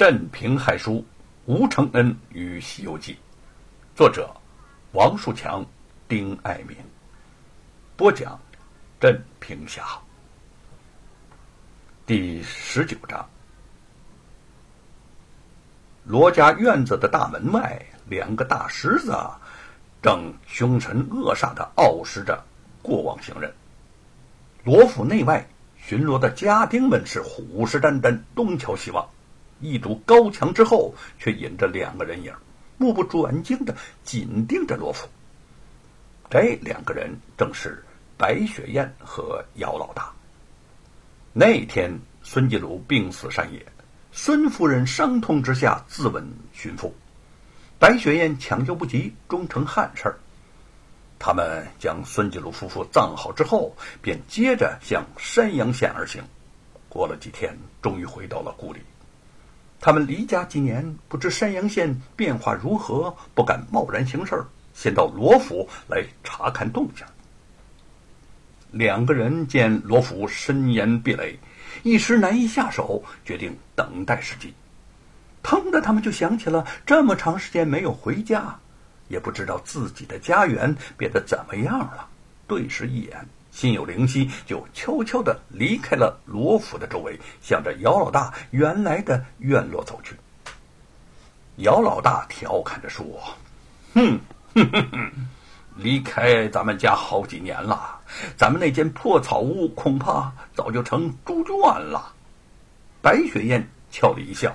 镇平害书吴承恩与《西游记》，作者王树强、丁爱民，播讲镇平侠。第十九章，罗家院子的大门外，两个大狮子正凶神恶煞的傲视着过往行人。罗府内外巡逻的家丁们是虎视眈眈，东瞧西望。一堵高墙之后，却引着两个人影，目不转睛的紧盯着罗府。这两个人正是白雪燕和姚老大。那天，孙继鲁病死山野，孙夫人伤痛之下自刎寻父，白雪燕抢救不及，终成憾事儿。他们将孙继鲁夫妇葬好之后，便接着向山阳县而行。过了几天，终于回到了故里。他们离家几年，不知山阳县变化如何，不敢贸然行事，先到罗府来查看动静。两个人见罗府森严壁垒，一时难以下手，决定等待时机。腾的，他们就想起了这么长时间没有回家，也不知道自己的家园变得怎么样了。对视一眼。心有灵犀，就悄悄地离开了罗府的周围，向着姚老大原来的院落走去。姚老大调侃着说：“哼，哼哼哼，离开咱们家好几年了，咱们那间破草屋恐怕早就成猪圈了。”白雪燕俏了一笑：“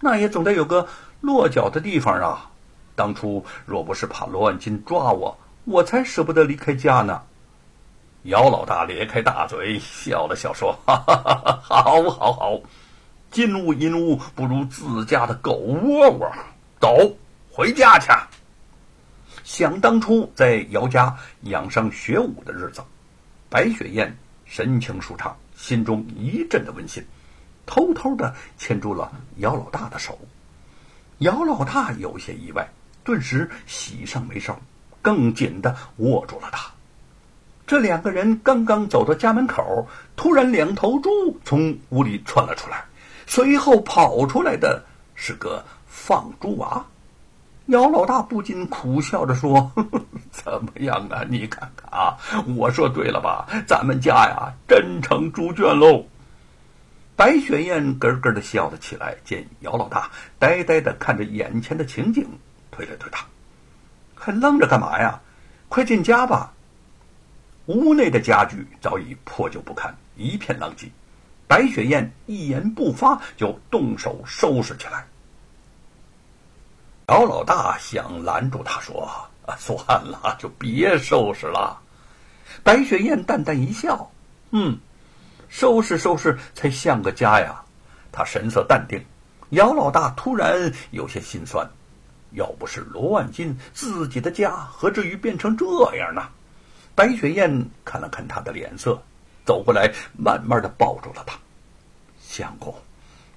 那也总得有个落脚的地方啊！当初若不是怕罗万金抓我，我才舍不得离开家呢。”姚老大咧开大嘴笑了笑，说：“哈哈哈哈好，好，好，金屋银屋不如自家的狗窝窝。走，回家去。”想当初在姚家养伤学武的日子，白雪燕神情舒畅，心中一阵的温馨，偷偷的牵住了姚老大的手。姚老大有些意外，顿时喜上眉梢，更紧的握住了他。这两个人刚刚走到家门口，突然两头猪从屋里窜了出来，随后跑出来的是个放猪娃。姚老大不禁苦笑着说：“ 怎么样啊？你看看啊，我说对了吧？咱们家呀，真成猪圈喽！”白雪燕咯咯的笑了起来，见姚老大呆呆的看着眼前的情景，推了推他：“还愣着干嘛呀？快进家吧！”屋内的家具早已破旧不堪，一片狼藉。白雪燕一言不发，就动手收拾起来。姚老大想拦住他，说：“，算了，就别收拾了。”白雪燕淡淡一笑：“嗯，收拾收拾才像个家呀。”他神色淡定。姚老大突然有些心酸：“要不是罗万金，自己的家何至于变成这样呢？”白雪燕看了看他的脸色，走过来，慢慢的抱住了他。相公，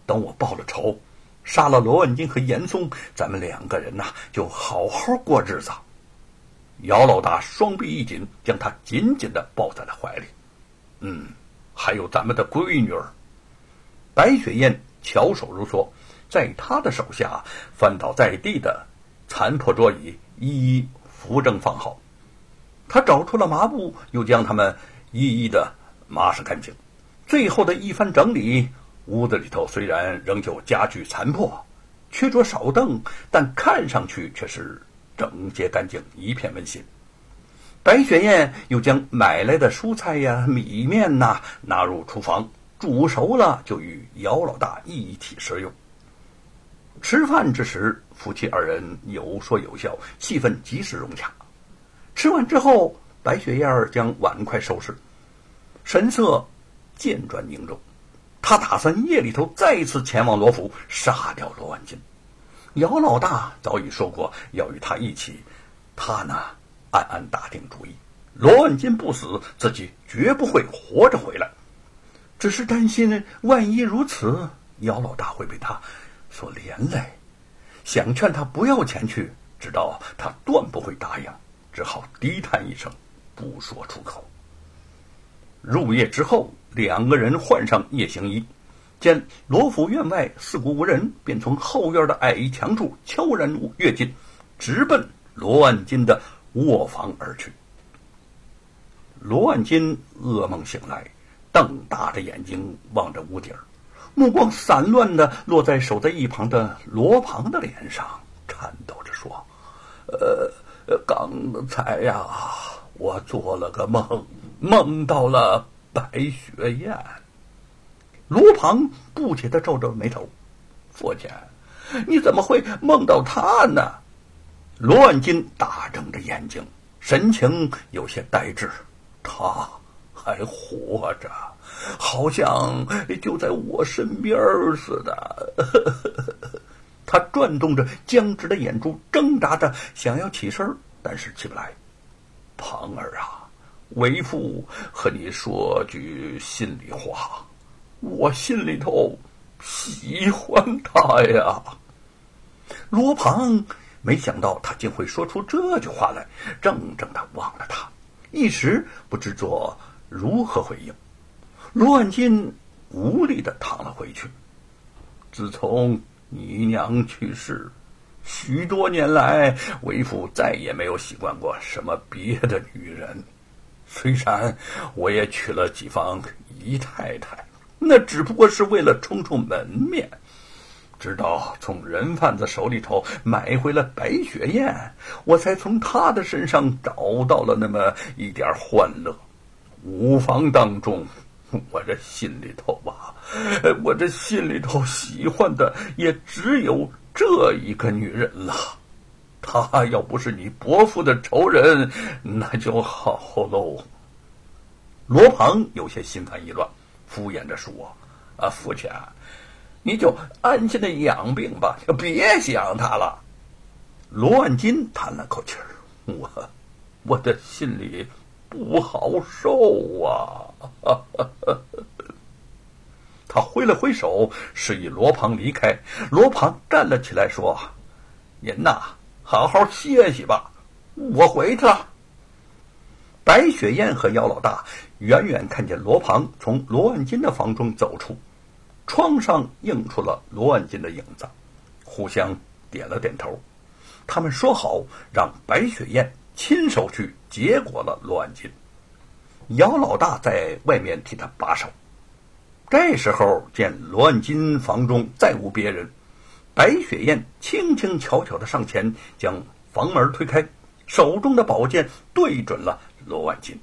等我报了仇，杀了罗万金和严嵩，咱们两个人呐，就好好过日子。姚老大双臂一紧，将他紧紧的抱在了怀里。嗯，还有咱们的闺女儿。白雪燕巧手如梭，在他的手下翻倒在地的残破桌椅，一一扶正放好。他找出了麻布，又将它们一一的抹拭干净。最后的一番整理，屋子里头虽然仍旧家具残破，缺桌少凳，但看上去却是整洁干净，一片温馨。白雪燕又将买来的蔬菜呀、米面呐纳入厨房，煮熟了就与姚老大一起食用。吃饭之时，夫妻二人有说有笑，气氛极是融洽。吃完之后，白雪燕儿将碗筷收拾，神色渐转凝重。他打算夜里头再次前往罗府杀掉罗万金。姚老大早已说过要与他一起，他呢暗暗打定主意：罗万金不死，自己绝不会活着回来。只是担心万一如此，姚老大会被他所连累，想劝他不要前去，知道他断不会答应。只好低叹一声，不说出口。入夜之后，两个人换上夜行衣，见罗府院外四顾无人，便从后院的矮墙处悄然跃进，直奔罗万金的卧房而去。罗万金噩梦醒来，瞪大着眼睛望着屋顶，目光散乱的落在守在一旁的罗庞的脸上，颤抖着说：“呃，刚才呀，我做了个梦，梦到了白雪燕。”罗庞不解的皱皱眉头：“父亲，你怎么会梦到他呢？”罗万金大睁着眼睛，神情有些呆滞。他还活着，好像就在我身边似的。他转动着僵直的眼珠，挣扎着想要起身，但是起不来。庞儿啊，为父和你说句心里话。我心里头喜欢他呀。罗庞没想到他竟会说出这句话来，怔怔的望着他，一时不知作如何回应。罗万金无力的躺了回去。自从你娘去世，许多年来，为父再也没有习惯过什么别的女人。虽然我也娶了几房姨太太。那只不过是为了充充门面，直到从人贩子手里头买回了白雪燕，我才从他的身上找到了那么一点欢乐。五房当中，我这心里头吧，我这心里头喜欢的也只有这一个女人了。她要不是你伯父的仇人，那就好喽。罗鹏有些心烦意乱。敷衍着说：“啊，父亲，你就安心的养病吧，就别想他了。”罗万金叹了口气：“我，我的心里不好受啊。” 挥了挥手，示意罗庞离开。罗庞站了起来，说：“您呐，好好歇息吧，我回去了。”白雪燕和姚老大远远看见罗庞从罗万金的房中走出，窗上映出了罗万金的影子，互相点了点头。他们说好让白雪燕亲手去结果了罗万金。姚老大在外面替他把守。这时候见罗万金房中再无别人，白雪燕轻轻巧巧的上前将房门推开，手中的宝剑对准了。罗万金。